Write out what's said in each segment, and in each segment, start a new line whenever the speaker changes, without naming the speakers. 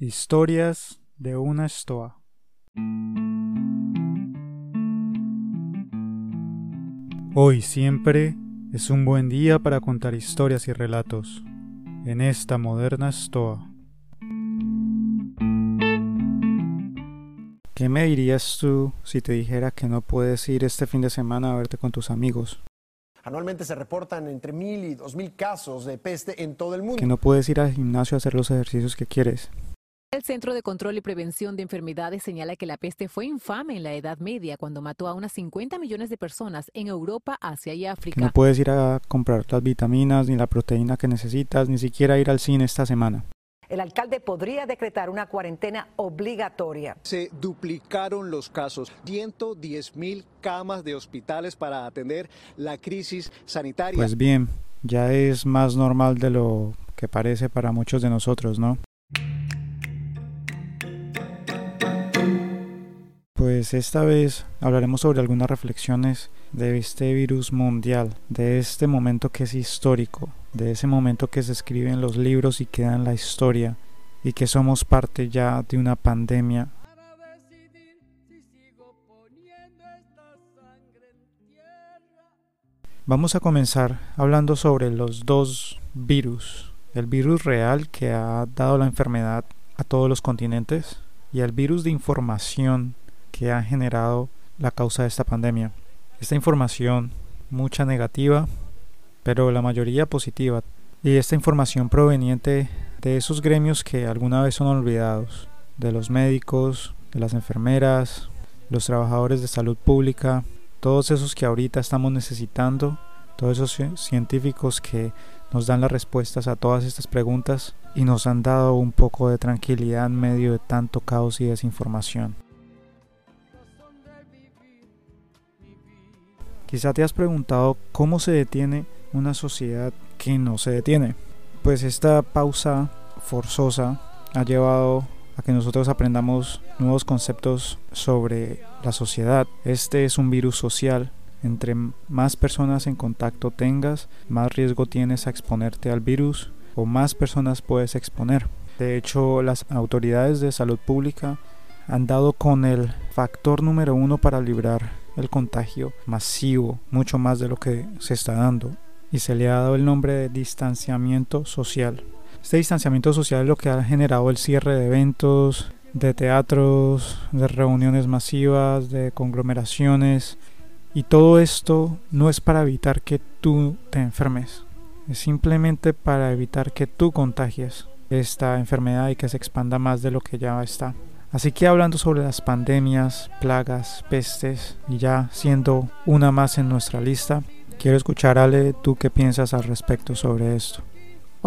Historias de una estoa. Hoy siempre es un buen día para contar historias y relatos en esta moderna estoa. ¿Qué me dirías tú si te dijera que no puedes ir este fin de semana a verte con tus amigos?
Anualmente se reportan entre mil y dos mil casos de peste en todo el mundo.
Que no puedes ir al gimnasio a hacer los ejercicios que quieres.
El Centro de Control y Prevención de Enfermedades señala que la peste fue infame en la Edad Media cuando mató a unas 50 millones de personas en Europa, Asia y África.
Que no puedes ir a comprar las vitaminas ni la proteína que necesitas, ni siquiera ir al cine esta semana.
El alcalde podría decretar una cuarentena obligatoria.
Se duplicaron los casos, 110 mil camas de hospitales para atender la crisis sanitaria.
Pues bien, ya es más normal de lo que parece para muchos de nosotros, ¿no? Pues esta vez hablaremos sobre algunas reflexiones de este virus mundial, de este momento que es histórico, de ese momento que se escribe en los libros y queda en la historia, y que somos parte ya de una pandemia. Vamos a comenzar hablando sobre los dos virus, el virus real que ha dado la enfermedad a todos los continentes y el virus de información que ha generado la causa de esta pandemia. Esta información, mucha negativa, pero la mayoría positiva. Y esta información proveniente de esos gremios que alguna vez son olvidados, de los médicos, de las enfermeras, los trabajadores de salud pública, todos esos que ahorita estamos necesitando, todos esos científicos que nos dan las respuestas a todas estas preguntas y nos han dado un poco de tranquilidad en medio de tanto caos y desinformación. Quizá te has preguntado cómo se detiene una sociedad que no se detiene. Pues esta pausa forzosa ha llevado a que nosotros aprendamos nuevos conceptos sobre la sociedad. Este es un virus social. Entre más personas en contacto tengas, más riesgo tienes a exponerte al virus o más personas puedes exponer. De hecho, las autoridades de salud pública han dado con el factor número uno para librar el contagio masivo, mucho más de lo que se está dando, y se le ha dado el nombre de distanciamiento social. Este distanciamiento social es lo que ha generado el cierre de eventos, de teatros, de reuniones masivas, de conglomeraciones, y todo esto no es para evitar que tú te enfermes, es simplemente para evitar que tú contagies esta enfermedad y que se expanda más de lo que ya está. Así que hablando sobre las pandemias, plagas, pestes y ya siendo una más en nuestra lista, quiero escuchar Ale, tú qué piensas al respecto sobre esto.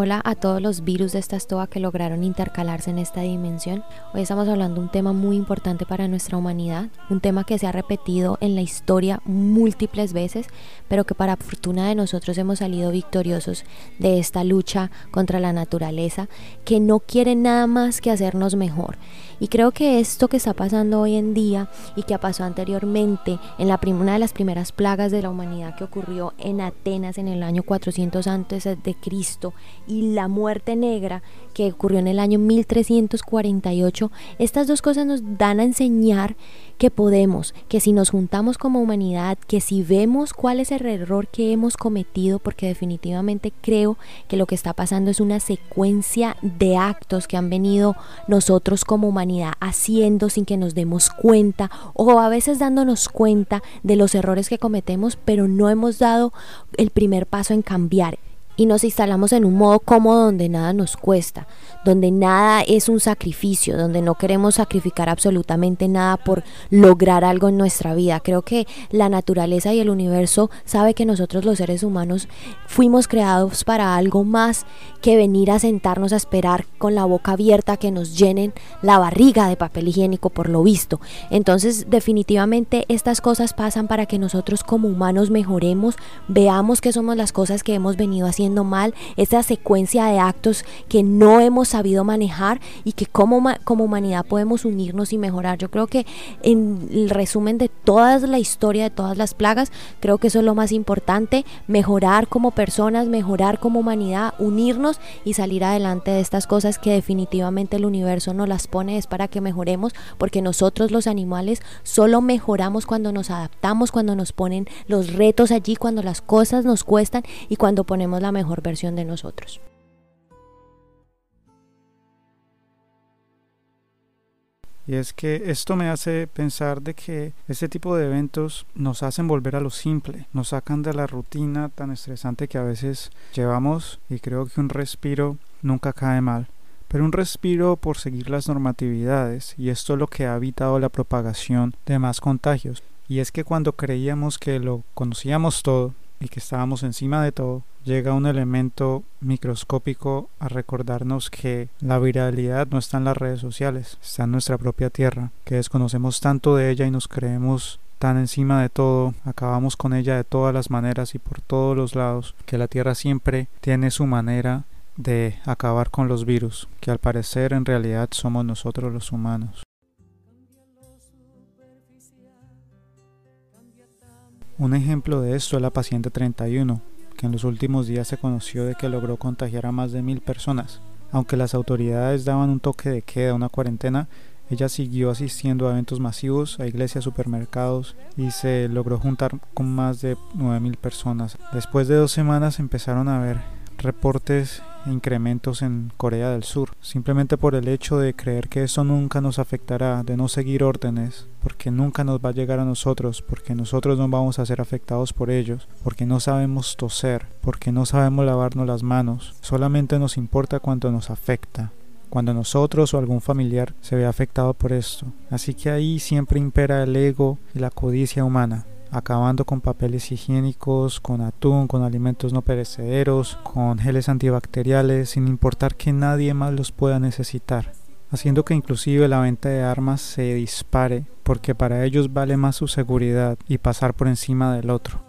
Hola a todos los virus de esta estoa que lograron intercalarse en esta dimensión. Hoy estamos hablando de un tema muy importante para nuestra humanidad, un tema que se ha repetido en la historia múltiples veces, pero que para fortuna de nosotros hemos salido victoriosos de esta lucha contra la naturaleza, que no quiere nada más que hacernos mejor. Y creo que esto que está pasando hoy en día y que pasó anteriormente en la una de las primeras plagas de la humanidad que ocurrió en Atenas en el año 400 antes de Cristo y la muerte negra que ocurrió en el año 1348, estas dos cosas nos dan a enseñar que podemos, que si nos juntamos como humanidad, que si vemos cuál es el error que hemos cometido, porque definitivamente creo que lo que está pasando es una secuencia de actos que han venido nosotros como humanidad haciendo sin que nos demos cuenta o a veces dándonos cuenta de los errores que cometemos, pero no hemos dado el primer paso en cambiar y nos instalamos en un modo cómodo donde nada nos cuesta, donde nada es un sacrificio, donde no queremos sacrificar absolutamente nada por lograr algo en nuestra vida. Creo que la naturaleza y el universo sabe que nosotros los seres humanos fuimos creados para algo más que venir a sentarnos a esperar con la boca abierta que nos llenen la barriga de papel higiénico por lo visto. Entonces definitivamente estas cosas pasan para que nosotros como humanos mejoremos, veamos que somos las cosas que hemos venido haciendo mal, esa secuencia de actos que no hemos sabido manejar y que como, como humanidad podemos unirnos y mejorar. Yo creo que en el resumen de toda la historia de todas las plagas, creo que eso es lo más importante, mejorar como personas, mejorar como humanidad, unirnos y salir adelante de estas cosas que definitivamente el universo nos las pone es para que mejoremos, porque nosotros los animales solo mejoramos cuando nos adaptamos, cuando nos ponen los retos allí, cuando las cosas nos cuestan y cuando ponemos la mejor versión de nosotros.
Y es que esto me hace pensar de que este tipo de eventos nos hacen volver a lo simple, nos sacan de la rutina tan estresante que a veces llevamos y creo que un respiro nunca cae mal. Pero un respiro por seguir las normatividades y esto es lo que ha evitado la propagación de más contagios. Y es que cuando creíamos que lo conocíamos todo y que estábamos encima de todo, llega un elemento microscópico a recordarnos que la viralidad no está en las redes sociales, está en nuestra propia tierra, que desconocemos tanto de ella y nos creemos tan encima de todo, acabamos con ella de todas las maneras y por todos los lados, que la tierra siempre tiene su manera de acabar con los virus, que al parecer en realidad somos nosotros los humanos. Un ejemplo de esto es la paciente 31, que en los últimos días se conoció de que logró contagiar a más de mil personas. Aunque las autoridades daban un toque de queda, una cuarentena, ella siguió asistiendo a eventos masivos, a iglesias, supermercados y se logró juntar con más de mil personas. Después de dos semanas empezaron a ver reportes incrementos en Corea del Sur, simplemente por el hecho de creer que eso nunca nos afectará, de no seguir órdenes, porque nunca nos va a llegar a nosotros, porque nosotros no vamos a ser afectados por ellos, porque no sabemos toser, porque no sabemos lavarnos las manos, solamente nos importa cuando nos afecta cuando nosotros o algún familiar se ve afectado por esto. Así que ahí siempre impera el ego y la codicia humana acabando con papeles higiénicos, con atún, con alimentos no perecederos, con geles antibacteriales, sin importar que nadie más los pueda necesitar, haciendo que inclusive la venta de armas se dispare, porque para ellos vale más su seguridad y pasar por encima del otro.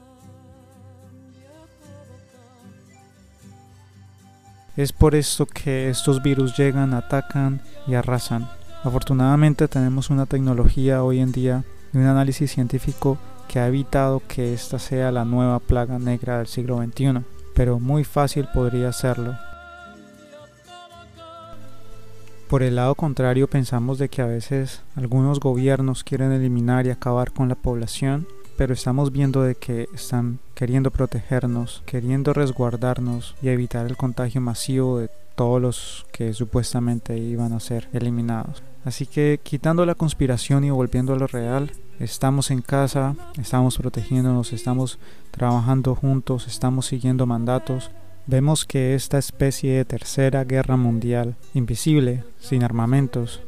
Es por esto que estos virus llegan, atacan y arrasan. Afortunadamente tenemos una tecnología hoy en día y un análisis científico que ha evitado que esta sea la nueva plaga negra del siglo XXI, pero muy fácil podría serlo. Por el lado contrario, pensamos de que a veces algunos gobiernos quieren eliminar y acabar con la población, pero estamos viendo de que están queriendo protegernos, queriendo resguardarnos y evitar el contagio masivo de todos los que supuestamente iban a ser eliminados. Así que quitando la conspiración y volviendo a lo real, estamos en casa, estamos protegiéndonos, estamos trabajando juntos, estamos siguiendo mandatos. Vemos que esta especie de tercera guerra mundial, invisible, sin armamentos,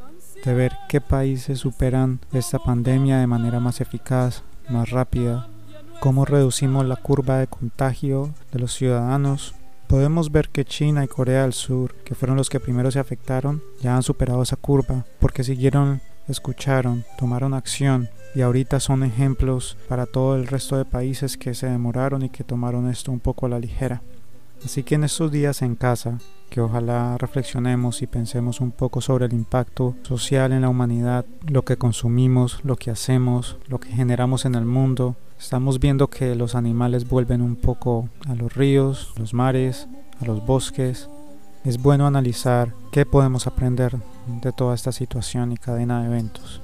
de ver qué países superan esta pandemia de manera más eficaz, más rápida, cómo reducimos la curva de contagio de los ciudadanos, podemos ver que China y Corea del Sur, que fueron los que primero se afectaron, ya han superado esa curva porque siguieron, escucharon, tomaron acción y ahorita son ejemplos para todo el resto de países que se demoraron y que tomaron esto un poco a la ligera. Así que en estos días en casa, que ojalá reflexionemos y pensemos un poco sobre el impacto social en la humanidad, lo que consumimos, lo que hacemos, lo que generamos en el mundo. Estamos viendo que los animales vuelven un poco a los ríos, los mares, a los bosques. Es bueno analizar qué podemos aprender de toda esta situación y cadena de eventos.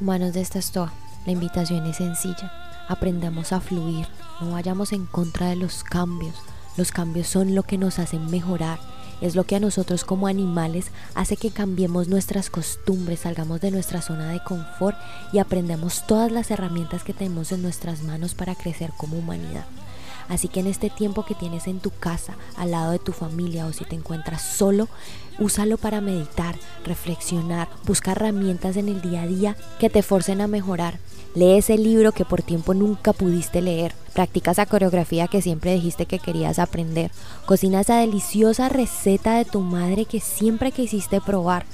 Humanos de esta estoa, la invitación es sencilla. Aprendamos a fluir, no vayamos en contra de los cambios. Los cambios son lo que nos hacen mejorar. Es lo que a nosotros como animales hace que cambiemos nuestras costumbres, salgamos de nuestra zona de confort y aprendamos todas las herramientas que tenemos en nuestras manos para crecer como humanidad. Así que en este tiempo que tienes en tu casa, al lado de tu familia o si te encuentras solo, úsalo para meditar, reflexionar, buscar herramientas en el día a día que te forcen a mejorar. Lee ese libro que por tiempo nunca pudiste leer. Practica esa coreografía que siempre dijiste que querías aprender. Cocina esa deliciosa receta de tu madre que siempre quisiste probar.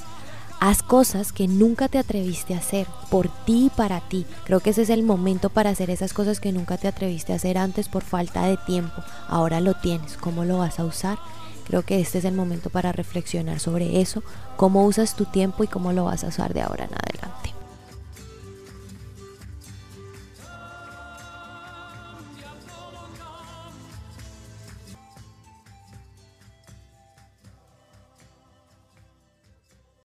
Haz cosas que nunca te atreviste a hacer por ti y para ti. Creo que ese es el momento para hacer esas cosas que nunca te atreviste a hacer antes por falta de tiempo. Ahora lo tienes. ¿Cómo lo vas a usar? Creo que este es el momento para reflexionar sobre eso, cómo usas tu tiempo y cómo lo vas a usar de ahora en adelante.